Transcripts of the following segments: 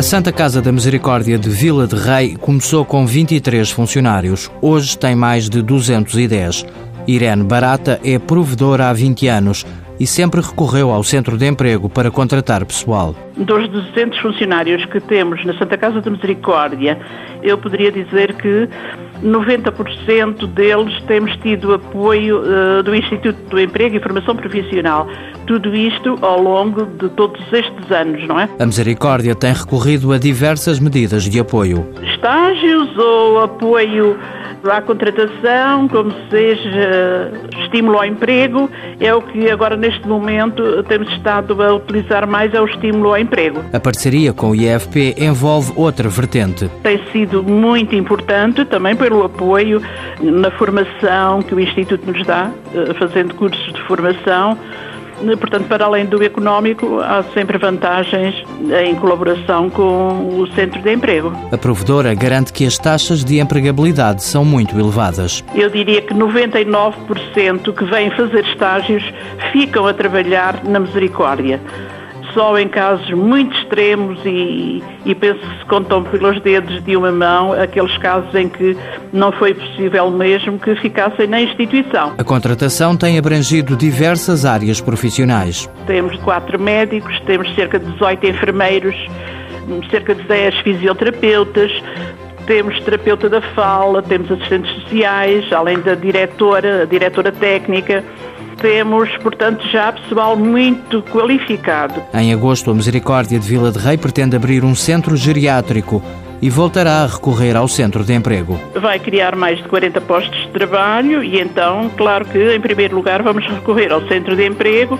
A Santa Casa da Misericórdia de Vila de Rei começou com 23 funcionários. Hoje tem mais de 210. Irene Barata é provedora há 20 anos e sempre recorreu ao centro de emprego para contratar pessoal. Dos 200 funcionários que temos na Santa Casa da Misericórdia, eu poderia dizer que 90% deles temos tido apoio uh, do Instituto do Emprego e Formação Profissional. Tudo isto ao longo de todos estes anos, não é? A Misericórdia tem recorrido a diversas medidas de apoio. Estágios ou apoio à contratação, como seja estímulo ao emprego, é o que agora neste momento temos estado a utilizar mais, é o estímulo ao emprego. A parceria com o IFP envolve outra vertente. Tem sido muito importante também pelo apoio na formação que o Instituto nos dá, eh, fazendo cursos de formação Portanto, para além do económico, há sempre vantagens em colaboração com o Centro de Emprego. A provedora garante que as taxas de empregabilidade são muito elevadas. Eu diria que 99% que vêm fazer estágios ficam a trabalhar na Misericórdia só em casos muito extremos e, e penso que se contam pelos dedos de uma mão aqueles casos em que não foi possível mesmo que ficassem na instituição. A contratação tem abrangido diversas áreas profissionais. Temos quatro médicos, temos cerca de 18 enfermeiros, cerca de 10 fisioterapeutas, temos terapeuta da fala, temos assistentes sociais, além da diretora, a diretora técnica temos, portanto, já pessoal muito qualificado. Em agosto, a Misericórdia de Vila de Rei pretende abrir um centro geriátrico e voltará a recorrer ao centro de emprego. Vai criar mais de 40 postos de trabalho e então, claro que, em primeiro lugar, vamos recorrer ao centro de emprego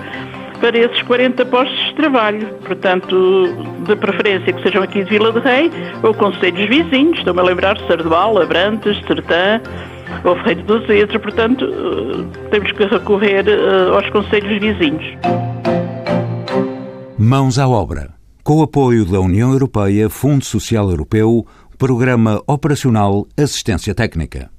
para esses 40 postos de trabalho. Portanto, de preferência que sejam aqui de Vila de Rei ou conselhos vizinhos. Estou-me a lembrar de Sardual, Abrantes, Sertã, ou Ferreiro dos Ezra, portanto, eh, temos que recorrer eh, aos conselhos vizinhos. Mãos à obra. Com o apoio da União Europeia, Fundo Social Europeu, Programa Operacional Assistência Técnica.